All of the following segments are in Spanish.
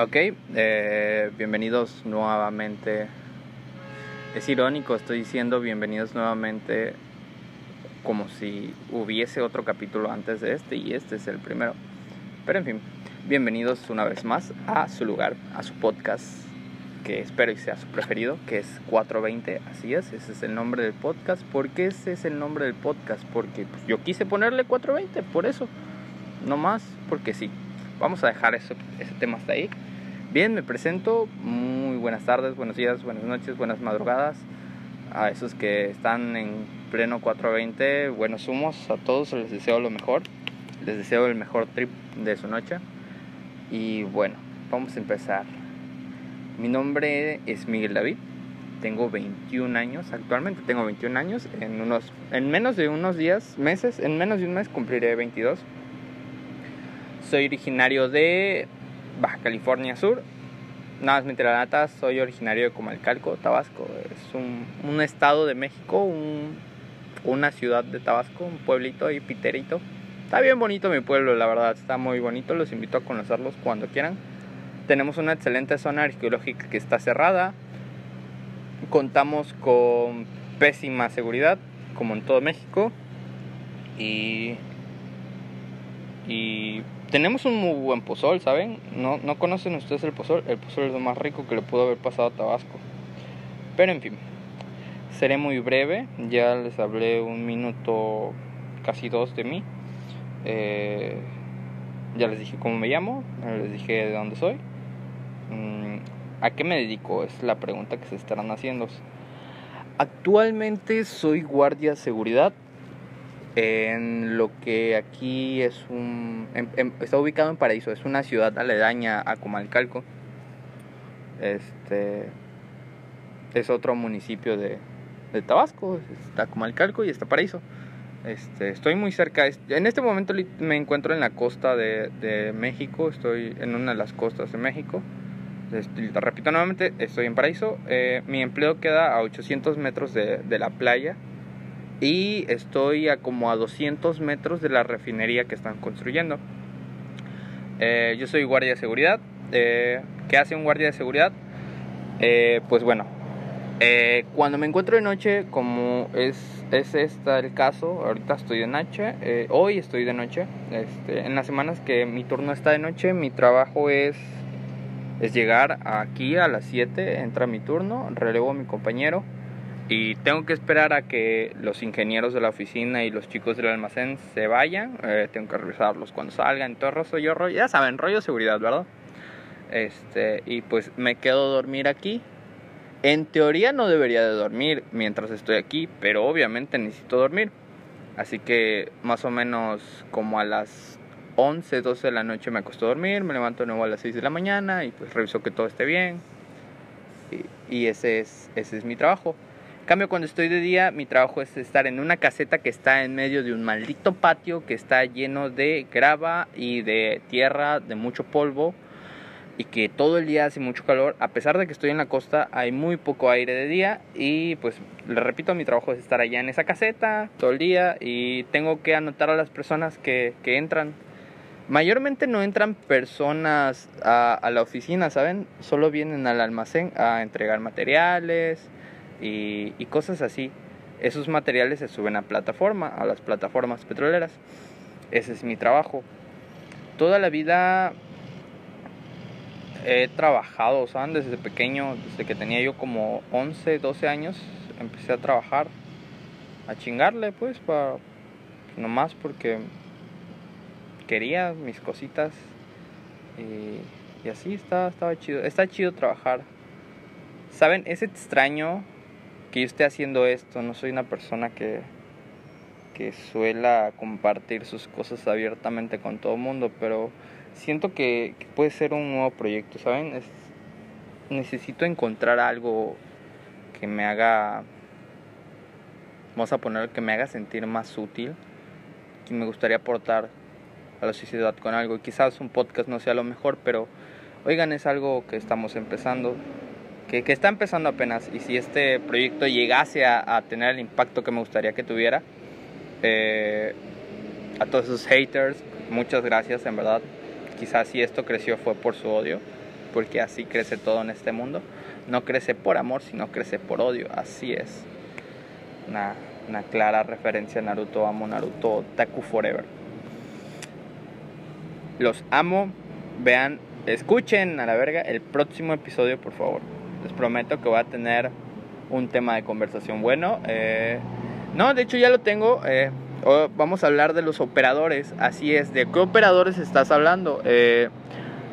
Ok, eh, bienvenidos nuevamente. Es irónico, estoy diciendo bienvenidos nuevamente como si hubiese otro capítulo antes de este y este es el primero. Pero en fin, bienvenidos una vez más a su lugar, a su podcast, que espero y sea su preferido, que es 420, así es, ese es el nombre del podcast. ¿Por qué ese es el nombre del podcast? Porque pues, yo quise ponerle 420, por eso, no más, porque sí. Vamos a dejar eso, ese tema hasta ahí. Bien, me presento. Muy buenas tardes, buenos días, buenas noches, buenas madrugadas. A esos que están en pleno 420, buenos humos. A todos les deseo lo mejor. Les deseo el mejor trip de su noche. Y bueno, vamos a empezar. Mi nombre es Miguel David. Tengo 21 años, actualmente tengo 21 años. En, unos, en menos de unos días, meses, en menos de un mes cumpliré 22 soy originario de Baja California Sur. Nada más mentira la nata, soy originario de Comalcalco, Tabasco. Es un, estado de México, un, una ciudad de Tabasco, un pueblito ahí piterito. Está bien bonito mi pueblo, la verdad, está muy bonito. Los invito a conocerlos cuando quieran. Tenemos una excelente zona arqueológica que está cerrada. Contamos con pésima seguridad, como en todo México. Y, y tenemos un muy buen pozol, ¿saben? No, no conocen ustedes el pozol. El pozol es lo más rico que le pudo haber pasado a Tabasco. Pero en fin, seré muy breve. Ya les hablé un minuto, casi dos de mí. Eh, ya les dije cómo me llamo, les dije de dónde soy. Mm, ¿A qué me dedico? Es la pregunta que se estarán haciendo. Actualmente soy guardia de seguridad en lo que aquí es un está ubicado en Paraíso, es una ciudad aledaña a Comalcalco. Este es otro municipio de, Tabasco, está Comalcalco y está Paraíso. Este, estoy muy cerca, en este momento me encuentro en la costa de, México, estoy en una de las costas de México. Este, repito nuevamente, estoy en Paraíso. Eh, mi empleo queda a 800 metros de la playa y estoy a como a 200 metros de la refinería que están construyendo. Eh, yo soy guardia de seguridad. Eh, ¿Qué hace un guardia de seguridad? Eh, pues bueno, cuando me encuentro de noche, como es, es el caso, ahorita estoy de noche, hoy estoy de noche, este, en las semanas que mi turno está de noche, mi trabajo es, es llegar aquí a las 7, entra mi turno, relevo a mi compañero, y tengo que esperar a que los ingenieros de la oficina y los chicos del almacén se vayan. Eh, tengo que revisarlos cuando salgan. Todo rollo, yo rollo, ya saben, rollo seguridad, ¿verdad? Este, y pues me quedo a dormir aquí. En teoría no debería de dormir mientras estoy aquí, pero obviamente necesito dormir. Así que más o menos como a las 11, 12 de la noche me acuesto a dormir, me levanto de nuevo a las 6 de la mañana y pues reviso que todo esté bien. Y, y ese, es, ese es mi trabajo cambio, cuando estoy de día, mi trabajo es estar en una caseta que está en medio de un maldito patio que está lleno de grava y de tierra, de mucho polvo y que todo el día hace mucho calor. A pesar de que estoy en la costa, hay muy poco aire de día y pues le repito, mi trabajo es estar allá en esa caseta todo el día y tengo que anotar a las personas que, que entran. Mayormente no entran personas a, a la oficina, ¿saben? Solo vienen al almacén a entregar materiales, y, cosas así. Esos materiales se suben a plataforma, a las plataformas petroleras. Ese es mi trabajo. Toda la vida he trabajado, ¿saben? Desde pequeño, desde que tenía yo como 11, 12 años, empecé a trabajar, a chingarle, pues, para, nomás porque quería mis cositas. Y, así está, estaba chido. Está chido trabajar. ¿Saben? Es extraño que yo esté haciendo esto. No soy una persona que, que suela compartir sus cosas abiertamente con todo el mundo, pero siento que, puede ser un nuevo proyecto, ¿saben? necesito encontrar algo que me haga, vamos a poner, que me haga sentir más útil, que me gustaría aportar a la sociedad con algo. Quizás un podcast no sea lo mejor, pero oigan, es algo que estamos empezando que, está empezando apenas y si este proyecto llegase a, tener el impacto que me gustaría que tuviera, eh, a todos esos haters, muchas gracias en verdad. Quizás si esto creció fue por su odio. porque así crece todo en este mundo. No crece por amor, sino crece por odio, así es. Una, una clara referencia a Naruto, amo Naruto, Taku Forever. Los amo, vean, escuchen a la verga el próximo episodio, por favor. Les prometo que voy a tener un tema de conversación bueno. Eh, no, de hecho ya lo tengo. Eh, vamos a hablar de los operadores. Así es, ¿de qué operadores estás hablando? Eh,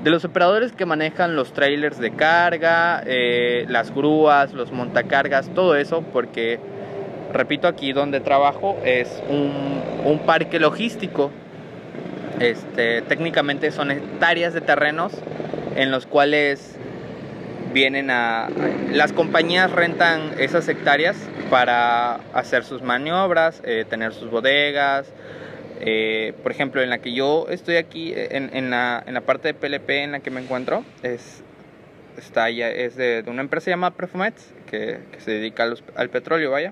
de los operadores que manejan los trailers de carga, las grúas, los montacargas, todo eso, porque, repito, aquí donde trabajo es un, un parque logístico. Este, técnicamente son hectáreas de terrenos en los cuales vienen a... Las compañías rentan esas hectáreas para hacer sus maniobras, eh, tener sus bodegas. Eh, por ejemplo, en la que yo estoy aquí, en, la, en la parte de PLP en la que me encuentro, es, está es de, una empresa llamada Perfumets, que, se dedica al petróleo, vaya.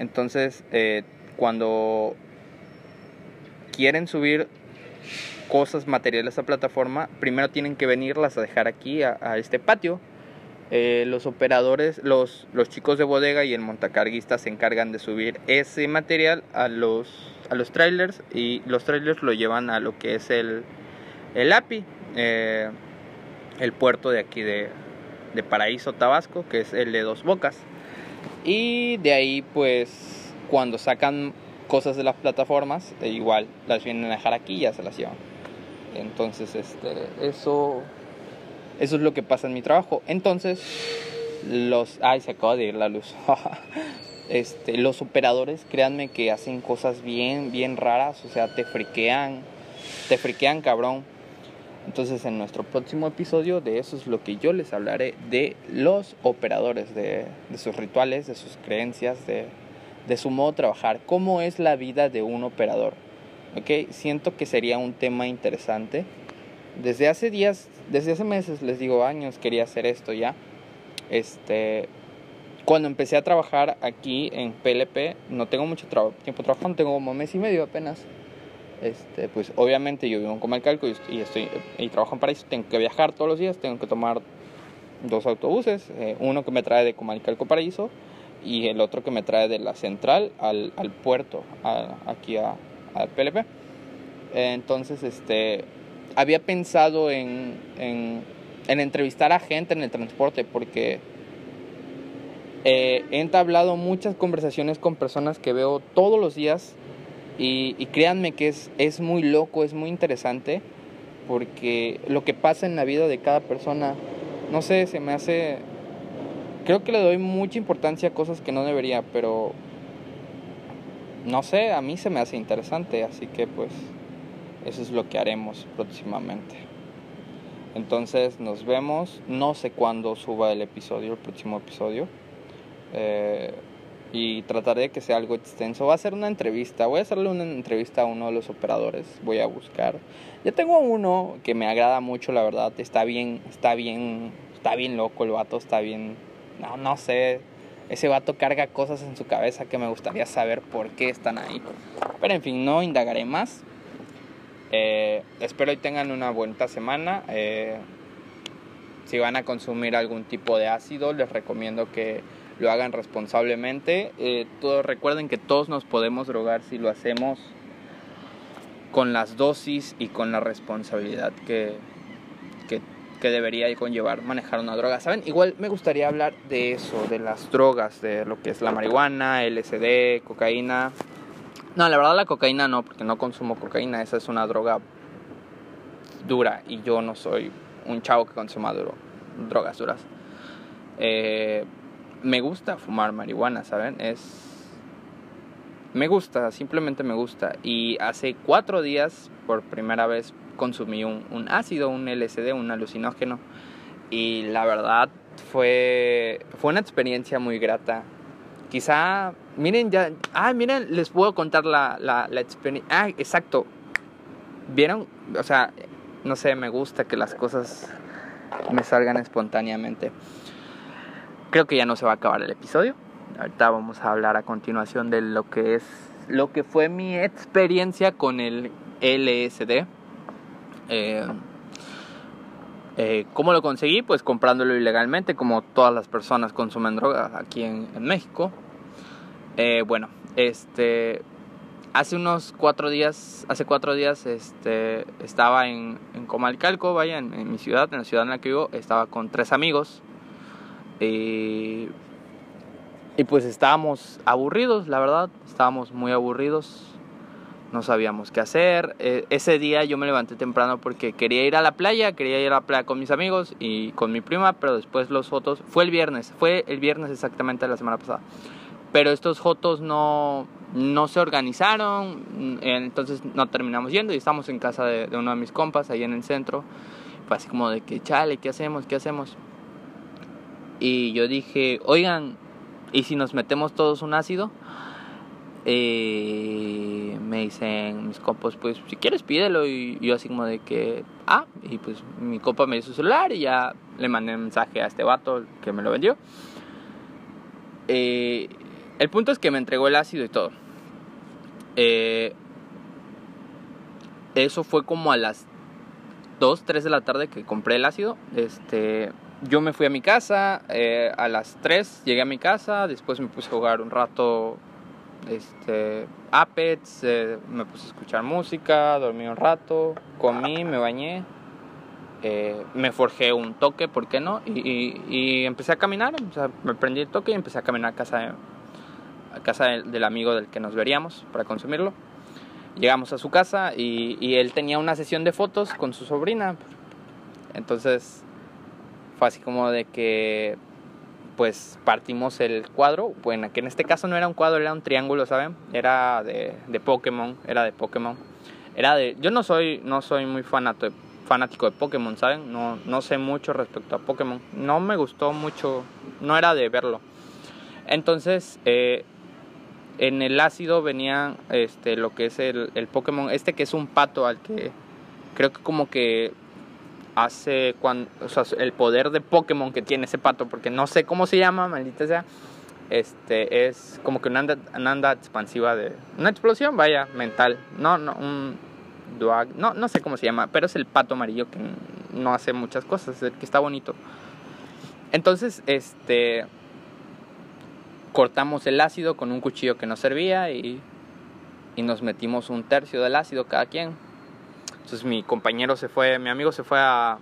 Entonces, eh, cuando quieren subir cosas materiales a plataforma, primero tienen que venirlas a dejar aquí a, este patio. Eh, los operadores, los, los chicos de bodega y el montacarguista se encargan de subir ese material a los, a los trailers y los trailers lo llevan a lo que es el, el API, eh, el puerto de aquí de, de Paraíso, Tabasco, que es el de Dos Bocas. Y de ahí pues cuando sacan cosas de las plataformas, e igual las vienen a dejar aquí y ya se las llevan. Entonces, este, eso, eso es lo que pasa en mi trabajo. Entonces, los, ay, se acaba de ir la luz. este, los operadores, créanme que hacen cosas bien, bien raras, o sea, te friquean, te friquean cabrón. Entonces en nuestro próximo episodio de eso es lo que yo les hablaré de los operadores, de, sus rituales, de sus creencias, de, de su modo de trabajar, cómo es la vida de un operador. ¿Ok? Siento que sería un tema interesante. Desde hace días, desde hace meses, les digo años, quería hacer esto ya. Este, cuando empecé a trabajar aquí en PLP, no tengo mucho tiempo trabajando, tengo como mes y medio apenas. Este, pues obviamente yo vivo en Comalcalco y, y estoy y trabajo en Paraíso, tengo que viajar todos los días, tengo que tomar dos autobuses, eh, uno que me trae de Comalcalco Paraíso y el otro que me trae de la central al, al puerto, aquí a, al PLP. Entonces, este, había pensado en, en, entrevistar a gente en el transporte porque eh, he entablado muchas conversaciones con personas que veo todos los días y, y, créanme que es, es muy loco, es muy interesante porque lo que pasa en la vida de cada persona, no sé, se me hace... Creo que le doy mucha importancia a cosas que no debería, pero no sé, a mí se me hace interesante, así que pues eso es lo que haremos próximamente. Entonces nos vemos, no sé cuándo suba el episodio, el próximo episodio. Eh, y trataré de que sea algo extenso. Va a ser una entrevista, voy a hacerle una entrevista a uno de los operadores, voy a buscar. Ya tengo uno que me agrada mucho, la verdad, está bien, está bien, está bien loco el vato, está bien, no, no sé, ese vato carga cosas en su cabeza que me gustaría saber por qué están ahí. Pero en fin, no indagaré más. Eh, espero y tengan una buena semana. Eh, si van a consumir algún tipo de ácido, les recomiendo que lo hagan responsablemente. Eh, todos, recuerden que todos nos podemos drogar si lo hacemos con las dosis y con la responsabilidad que, que debería conllevar manejar una droga. ¿Saben? Igual me gustaría hablar de eso, de las drogas, de lo que es la marihuana, LSD, cocaína. No, la verdad la cocaína no, porque no consumo cocaína, esa es una droga dura y yo no soy un chavo que consuma drogas duras. Eh, me gusta fumar marihuana, ¿saben? Es... Me gusta, simplemente me gusta. Y hace cuatro días, por primera vez, consumí un, ácido, un LSD, un alucinógeno. Y la verdad fue, fue una experiencia muy grata. Quizá, miren ya, ah, miren, les puedo contar la, la, la experiencia. Ah, exacto. ¿Vieron? O sea, no sé, me gusta que las cosas me salgan espontáneamente. Creo que ya no se va a acabar el episodio. Ahorita vamos a hablar a continuación de lo que es lo que fue mi experiencia con el LSD. Eh, Eh, ¿Cómo lo conseguí? Pues comprándolo ilegalmente, como todas las personas consumen drogas aquí en, México. Eh, bueno, este, hace unos cuatro días, hace cuatro días, este, estaba en, en Comalcalco, vaya, en, mi ciudad, en la ciudad en la que vivo, estaba con tres amigos. y pues estábamos aburridos, la verdad, estábamos muy aburridos no sabíamos qué hacer. E, ese día yo me levanté temprano porque quería ir a la playa, quería ir a la playa con mis amigos y con mi prima, pero después los fotos, fue el viernes, fue el viernes exactamente de la semana pasada. Pero estos fotos no, no se organizaron, entonces no terminamos yendo y estamos en casa de, de uno de mis compas ahí en el centro. Fue así como de que, chale, ¿qué hacemos? ¿Qué hacemos? Y yo dije, oigan, ¿y si nos metemos todos un ácido? Eh, me dicen mis copos, pues si quieres pídelo. Y yo así como de que, ah, y pues mi copa me dio su celular y ya le mandé un mensaje a este vato que me lo vendió. Eh, el punto es que me entregó el ácido y todo. Eh, eso fue como a las 2, 3 de la tarde que compré el ácido. Este, yo me fui a mi casa, eh, a las 3 llegué a mi casa, después me puse a jugar un rato este, Apex, eh, me puse a escuchar música, dormí un rato, comí, me bañé, eh, me forjé un toque, ¿por qué no? Y, empecé a caminar, me prendí el toque y empecé a caminar a casa, a casa del, amigo del que nos veríamos para consumirlo. Llegamos a su casa y, y él tenía una sesión de fotos con su sobrina. Entonces fue así como de que pues partimos el cuadro, bueno, que en este caso no era un cuadro, era un triángulo, ¿saben? Era de, de Pokémon, era de Pokémon. Era de, yo no soy, no soy muy fanato fanático de Pokémon, ¿saben? No, no sé mucho respecto a Pokémon. No me gustó mucho, no era de verlo. Entonces, eh, en el ácido venía este, lo que es el, el Pokémon, este que es un pato al que creo que como que hace cuando, o sea, el poder de Pokémon que tiene ese pato, porque no sé cómo se llama, maldita sea, este, es como que una anda, expansiva de, una explosión, vaya, mental, no, no, un duag, no, no sé cómo se llama, pero es el pato amarillo que no hace muchas cosas, el que está bonito. Entonces, este, cortamos el ácido con un cuchillo que nos servía y, y nos metimos un tercio del ácido cada quien entonces mi compañero se fue, mi amigo se fue a,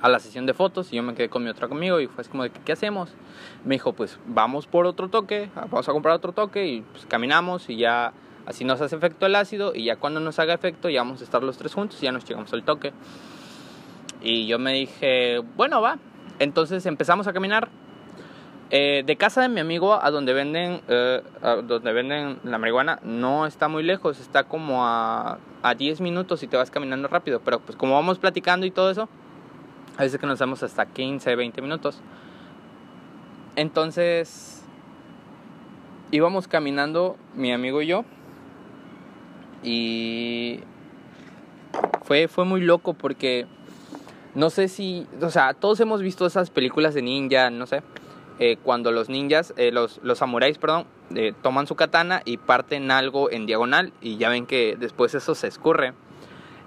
a la sesión de fotos y yo me quedé con mi otro amigo y fue así como de, ¿qué hacemos? Me dijo, pues vamos por otro toque, vamos a comprar otro toque y pues caminamos y ya así nos hace efecto el ácido y ya cuando nos haga efecto ya vamos a estar los tres juntos y ya nos llegamos al toque. Y yo me dije, bueno, va. Entonces empezamos a caminar eh, de casa de mi amigo a donde venden eh, donde venden la marihuana no está muy lejos, está como a, a 10 minutos y te vas caminando rápido, pero pues como vamos platicando y todo eso, a veces que nos damos hasta 15, 20 minutos. Entonces íbamos caminando mi amigo y yo y fue fue muy loco porque no sé si, o sea, todos hemos visto esas películas de ninja, no sé eh, cuando los ninjas, eh, los, los samuráis, perdón, eh, toman su katana y parten algo en diagonal y ya ven que después eso se escurre.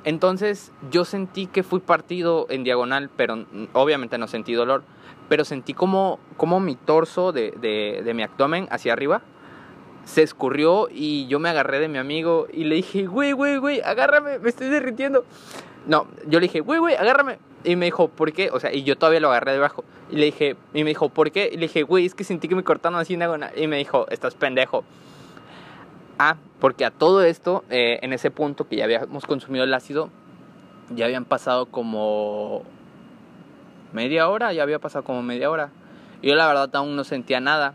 Entonces yo sentí que fui partido en diagonal, pero obviamente no sentí dolor, pero sentí como, como mi torso de, de, de mi abdomen hacia arriba se escurrió y yo me agarré de mi amigo y le dije, güey, güey, güey, agárrame, me estoy derritiendo. No, yo le dije, güey, güey, agárrame. Y me dijo, ¿por qué? O sea, y yo todavía lo agarré debajo. Y le dije, y me dijo, ¿por qué? Y le dije, güey, es que sentí que me cortaron así en diagonal. Y me dijo, estás pendejo. Ah, porque a todo esto, eh, en ese punto que ya habíamos consumido el ácido, ya habían pasado como media hora, ya había pasado como media hora. Y yo la verdad aún no sentía nada.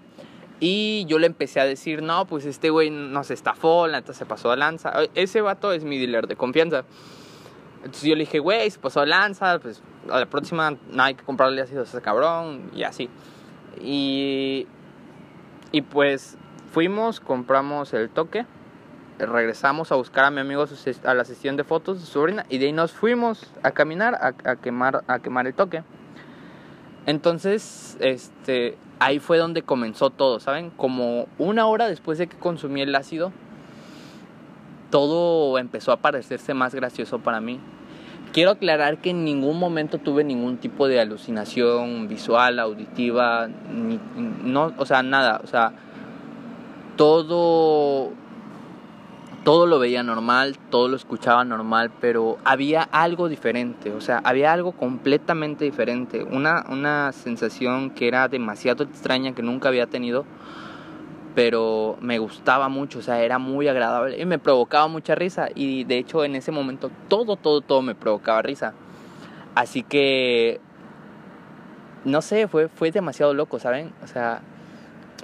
Y yo le empecé a decir, no, pues este güey nos estafó, la neta se pasó de lanza. Ese vato es mi dealer de confianza. Yo le dije, güey, se pasó lanza, pues a la próxima no hay que comprarle ácido a ese cabrón y así. Y, y pues fuimos, compramos el toque, regresamos a buscar a mi amigo a la sesión de fotos de su sobrina y de ahí nos fuimos a caminar a, quemar, a quemar el toque. Entonces, este, ahí fue donde comenzó todo, ¿saben? Como una hora después de que consumí el ácido, todo empezó a parecerse más gracioso para mí. quiero aclarar que en ningún momento tuve ningún tipo de alucinación visual, auditiva, no, o sea, nada, o sea, todo todo lo veía normal, todo lo escuchaba normal, pero había algo diferente, o sea, había algo completamente diferente, una, una sensación que era demasiado extraña que nunca había tenido, pero me gustaba mucho, o sea, era muy agradable y me provocaba mucha risa y de hecho en ese momento todo, todo, todo me provocaba risa. Así que, no sé, fue, fue demasiado loco, ¿saben? O sea,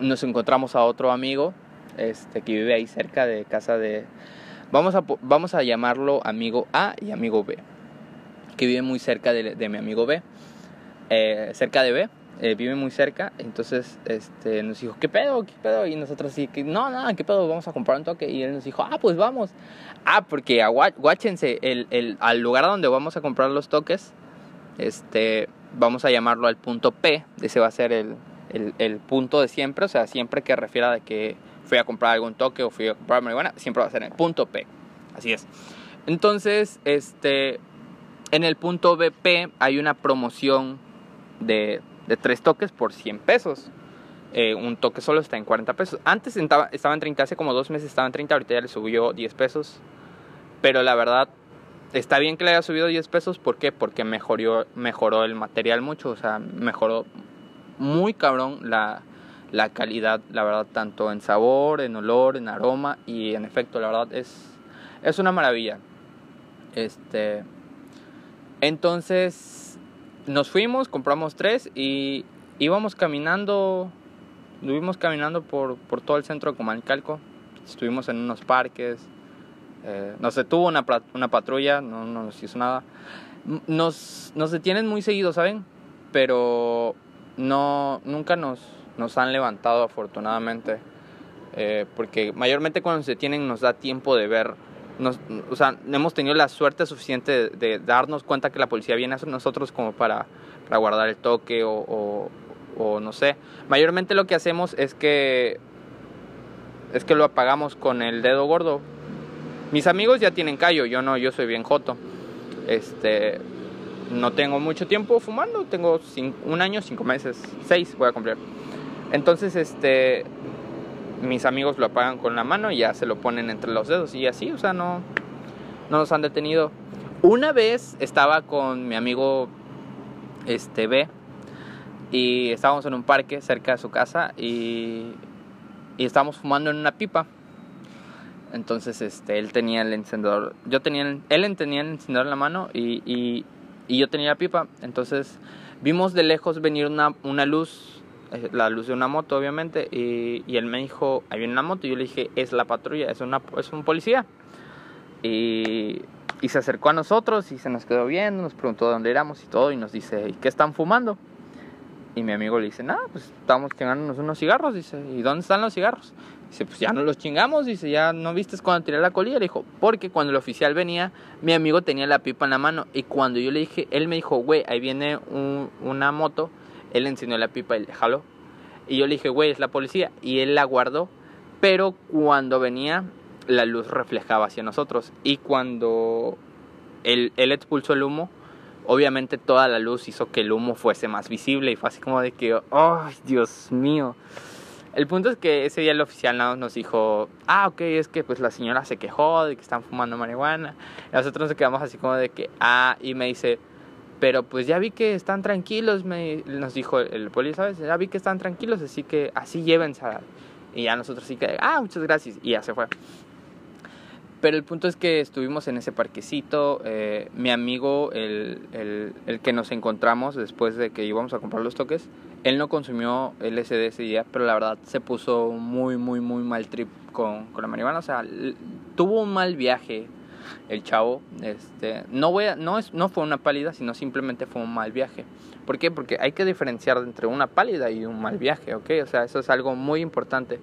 nos encontramos a otro amigo este, que vive ahí cerca de casa de... Vamos a, vamos a llamarlo amigo A y amigo B, que vive muy cerca de, mi amigo B, eh, cerca de B eh, vive muy cerca, entonces este, nos dijo, ¿qué pedo? ¿Qué pedo? Y nosotros sí, no, nada, ¿qué pedo? Vamos a comprar un toque. Y él nos dijo, ah, pues vamos. Ah, porque aguáchense, el, el, al lugar donde vamos a comprar los toques, este, vamos a llamarlo al punto P, ese va a ser el, el, punto de siempre, o sea, siempre que refiera de que fui a comprar algún toque o fui a comprar marihuana, siempre va a ser el punto P. Así es. Entonces, este, en el punto BP hay una promoción de de tres toques por 100 pesos. Eh, un toque solo está en 40 pesos. Antes estaba, en 30, hace como dos meses estaba en 30, ahorita ya le subió 10 pesos. Pero la verdad, está bien que le haya subido 10 pesos. ¿Por qué? Porque mejoró, mejoró el material mucho. O sea, mejoró muy cabrón la, la calidad, la verdad, tanto en sabor, en olor, en aroma y en efecto, la verdad, es, es una maravilla. Este. Entonces nos fuimos, compramos tres y íbamos caminando, estuvimos caminando por, por todo el centro de Comancalco, estuvimos en unos parques, eh, nos detuvo una, una patrulla, no, no, nos hizo nada. Nos, nos detienen muy seguido, ¿saben? Pero no, nunca nos, nos han levantado afortunadamente, eh, porque mayormente cuando nos detienen nos da tiempo de ver nos, o sea, hemos tenido la suerte suficiente de, darnos cuenta que la policía viene a nosotros como para, para guardar el toque o, o, no sé. Mayormente lo que hacemos es que es que lo apagamos con el dedo gordo. Mis amigos ya tienen callo, yo no, yo soy bien joto. Este, no tengo mucho tiempo fumando, tengo un año, cinco meses, seis voy a cumplir. Entonces, este, mis amigos lo apagan con la mano y ya se lo ponen entre los dedos y así, o sea, no, no nos han detenido. Una vez estaba con mi amigo este B y estábamos en un parque cerca de su casa y, y estábamos fumando en una pipa. Entonces este, él tenía el encendedor, yo tenía, él tenía el encendedor en la mano y, y, y yo tenía la pipa. Entonces vimos de lejos venir una, una luz la luz de una moto, obviamente, y, y él me dijo, hay una moto, y yo le dije, es la patrulla, es, una, es un policía. Y, y se acercó a nosotros y se nos quedó viendo, nos preguntó dónde éramos y todo, y nos dice, ¿y qué están fumando? Y mi amigo le dice, nada, pues estamos chingándonos unos cigarros, dice, ¿y dónde están los cigarros? Dice, pues ya no los chingamos, dice, ya no viste cuando tiré la colilla. Le dijo, porque cuando el oficial venía, mi amigo tenía la pipa en la mano. Y cuando yo le dije, él me dijo, güey, ahí viene un, una moto él enseñó la pipa y le jaló. Y yo le dije, güey, es la policía. Y él la guardó. Pero cuando venía, la luz reflejaba hacia nosotros. Y cuando él, expulsó el humo, obviamente toda la luz hizo que el humo fuese más visible. Y fue así como de que, ¡ay, Dios mío! El punto es que ese día el oficial nos dijo, ah, ok, es que pues la señora se quejó de que están fumando marihuana. Y nosotros nos quedamos así como de que, ah, y me dice, pero pues ya vi que están tranquilos, me, nos dijo el, policía, ¿sabes? Ya vi que están tranquilos, así que así llévense. Y ya nosotros sí que, ah, muchas gracias. Y ya se fue. Pero el punto es que estuvimos en ese parquecito. Eh, mi amigo, el, el, el, que nos encontramos después de que íbamos a comprar los toques, él no consumió LSD ese día, pero la verdad se puso muy, muy, muy mal trip con, con la marihuana. O sea, tuvo un mal viaje el chavo, este, no, voy no, es, no fue una pálida, sino simplemente fue un mal viaje. ¿Por qué? Porque hay que diferenciar entre una pálida y un mal viaje, ¿ok? O sea, eso es algo muy importante.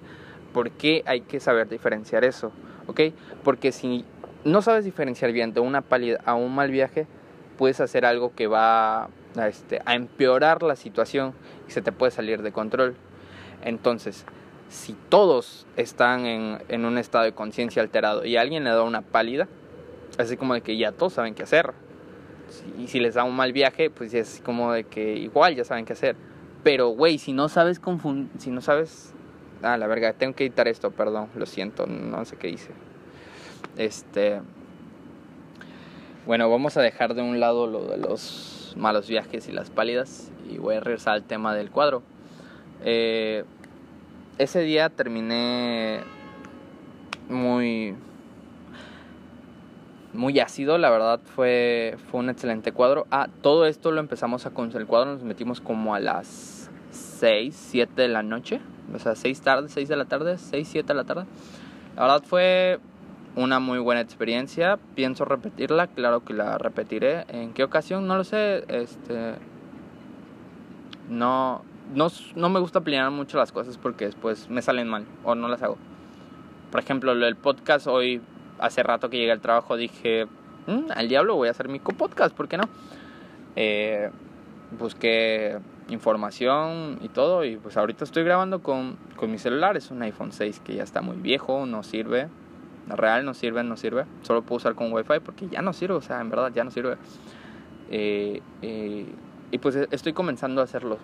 ¿Por qué hay que saber diferenciar eso? ¿Ok? Porque si no sabes diferenciar bien de una pálida a un mal viaje, puedes hacer algo que va a, este, a empeorar la situación y se te puede salir de control. Entonces, si todos están en, en un estado de conciencia alterado y alguien le da una pálida, Así como de que ya todos saben qué hacer. y si les da un mal viaje, pues es como de que igual ya saben qué hacer. Pero, güey, si no sabes si no sabes... Ah, la verga, tengo que editar esto, perdón, lo siento, no sé qué hice. Este... Bueno, vamos a dejar de un lado lo de los malos viajes y las pálidas y voy a regresar al tema del cuadro. Eh, ese día terminé muy muy ácido, la verdad fue, fue un excelente cuadro. Ah, todo esto lo empezamos a con el cuadro, nos metimos como a las 6, 7 de la noche, o sea, 6 tarde, 6 de la tarde, 6, 7 de la tarde. La verdad fue una muy buena experiencia, pienso repetirla, claro que la repetiré. ¿En qué ocasión? No lo sé, este no no, no me gusta planear mucho las cosas porque después me salen mal o no las hago. Por ejemplo, el podcast hoy hace rato que llegué al trabajo dije, mm, al diablo voy a hacer mi podcast, ¿por qué no? Eh, busqué información y todo y pues ahorita estoy grabando con, con mi celular, es un iPhone 6 que ya está muy viejo, no sirve, real no sirve, no sirve, solo puedo usar con Wi-Fi porque ya no sirve, o sea, en verdad ya no sirve. Eh, eh, y pues estoy comenzando a hacerlo.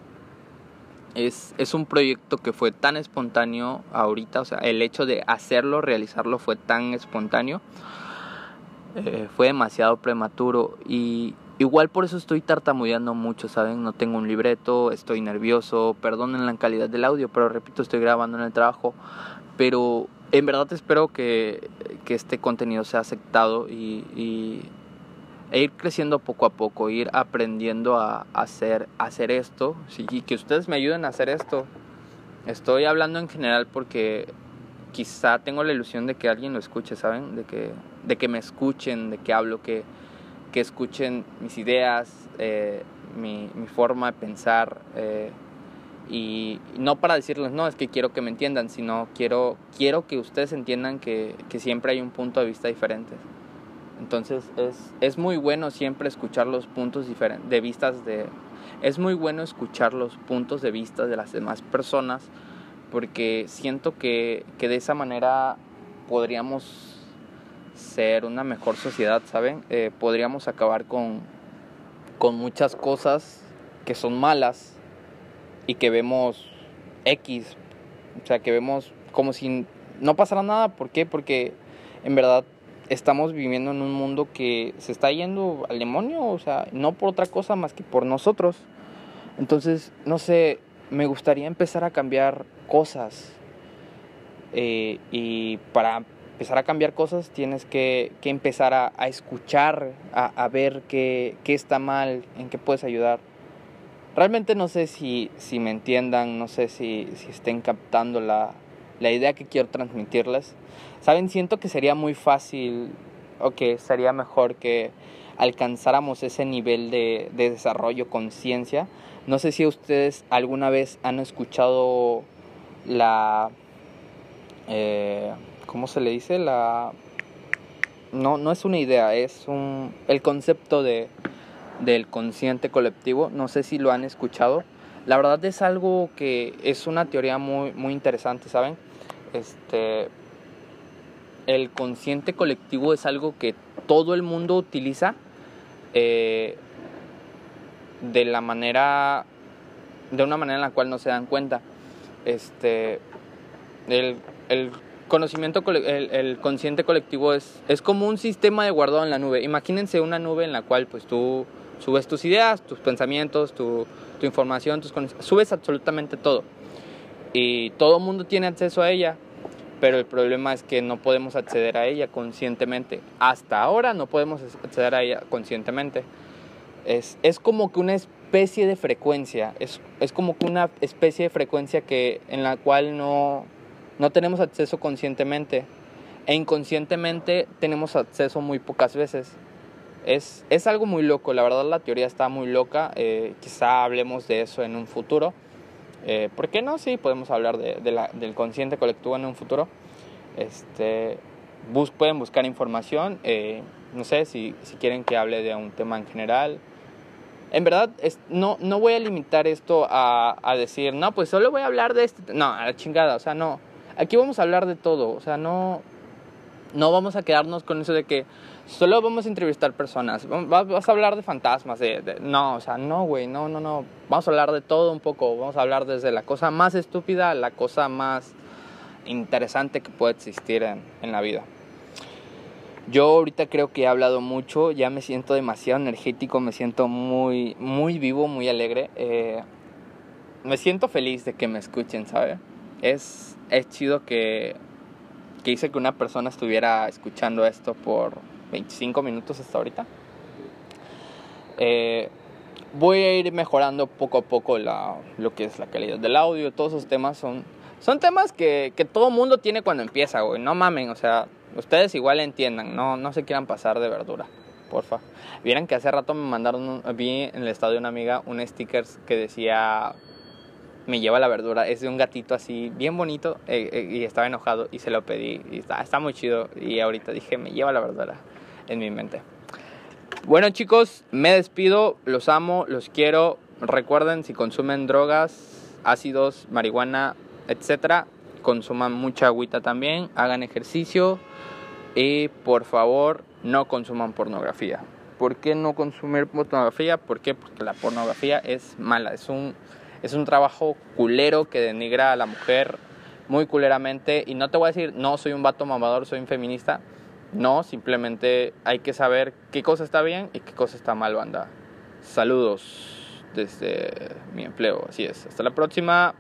Es, es, un proyecto que fue tan espontáneo ahorita, o sea, el hecho de hacerlo, realizarlo fue tan espontáneo, eh, fue demasiado prematuro y igual por eso estoy tartamudeando mucho, ¿saben? No tengo un libreto, estoy nervioso, perdonen la calidad del audio, pero repito, estoy grabando en el trabajo, pero en verdad espero que, que este contenido sea aceptado y, y e ir creciendo poco a poco, ir aprendiendo a hacer, hacer esto y que ustedes me ayuden a hacer esto. Estoy hablando en general porque quizá tengo la ilusión de que alguien lo escuche, ¿saben? De que, de que me escuchen, de que hablo, que, que escuchen mis ideas, eh, mi, mi, forma de pensar. Eh, y no para decirles, no, es que quiero que me entiendan, sino quiero, quiero que ustedes entiendan que, que siempre hay un punto de vista diferente. Entonces es, es muy bueno siempre escuchar los puntos de vistas de... Es muy bueno escuchar los puntos de vista de las demás personas porque siento que, que de esa manera podríamos ser una mejor sociedad, ¿saben? Eh, podríamos acabar con, con muchas cosas que son malas y que vemos X, o sea, que vemos como si no pasara nada. ¿Por qué? Porque en verdad estamos viviendo en un mundo que se está yendo al demonio, o sea, no por otra cosa más que por nosotros. Entonces, no sé, me gustaría empezar a cambiar cosas. Eh, y para empezar a cambiar cosas tienes que, que empezar a, a escuchar, a, a ver qué, qué, está mal, en qué puedes ayudar. Realmente no sé si, si me entiendan, no sé si, si estén captando la, la idea que quiero transmitirles. Saben, siento que sería muy fácil o que sería mejor que alcanzáramos ese nivel de, de desarrollo conciencia. No sé si ustedes alguna vez han escuchado la... Eh, ¿Cómo se le dice? La... No, no es una idea, es un, el concepto de, del consciente colectivo. No sé si lo han escuchado. La verdad es algo que es una teoría muy, muy interesante, ¿saben? Este, el consciente colectivo es algo que todo el mundo utiliza eh, de la manera, de una manera en la cual no se dan cuenta. Este, el, el conocimiento, el, consciente colectivo es, es como un sistema de guardado en la nube. Imagínense una nube en la cual pues tú subes tus ideas, tus pensamientos, tu, tu información, tus subes absolutamente todo. Y todo el mundo tiene acceso a ella, pero el problema es que no podemos acceder a ella conscientemente. Hasta ahora no podemos acceder a ella conscientemente. Es, es como que una especie de frecuencia, es, es como que una especie de frecuencia que, en la cual no, no tenemos acceso conscientemente e inconscientemente tenemos acceso muy pocas veces. Es, es algo muy loco, la verdad la teoría está muy loca, eh, quizá hablemos de eso en un futuro eh, ¿Por qué no? Sí, podemos hablar de, del consciente colectivo en un futuro. Este, bus, pueden buscar información. Eh, no sé si, si, quieren que hable de un tema en general. En verdad, es, no, no voy a limitar esto a, a, decir, no, pues solo voy a hablar de este. No, a la chingada, o sea, no. Aquí vamos a hablar de todo, o sea, no. No vamos a quedarnos con eso de que solo vamos a entrevistar personas, vas, a hablar de fantasmas, de, no, o sea, no, güey, no, no, no, vamos a hablar de todo un poco, vamos a hablar desde la cosa más estúpida a la cosa más interesante que puede existir en, en la vida. Yo ahorita creo que he hablado mucho, ya me siento demasiado energético, me siento muy, muy vivo, muy alegre. Eh, me siento feliz de que me escuchen, ¿sabe? Es, es chido que, que hice que una persona estuviera escuchando esto por 25 minutos hasta ahorita. Eh, voy a ir mejorando poco a poco la, lo que es la calidad del audio. Todos esos temas son, son temas que, que todo mundo tiene cuando empieza, güey. No mamen, o sea, Ustedes igual entiendan, no, no se quieran pasar de verdura, porfa. Vieran que hace rato me mandaron, vi en el estado de una amiga un sticker que decía, me lleva la verdura. Es de un gatito así, bien bonito, eh, eh, y estaba enojado y se lo pedí. Y está, está muy chido. Y ahorita dije, me lleva la verdura en mi mente. Bueno chicos, me despido, los amo, los quiero. Recuerden, si consumen drogas, ácidos, marihuana, etcétera, consuman mucha agüita también, hagan ejercicio y por favor no consuman pornografía. ¿Por qué no consumir pornografía? ¿Por qué? Porque la pornografía es mala, es un, es un trabajo culero que denigra a la mujer muy culeramente. Y no te voy a decir, no, soy un vato mamador, soy un feminista. No, simplemente hay que saber qué cosa está bien y qué cosa está mal, banda. Saludos desde mi empleo, así es. Hasta la próxima.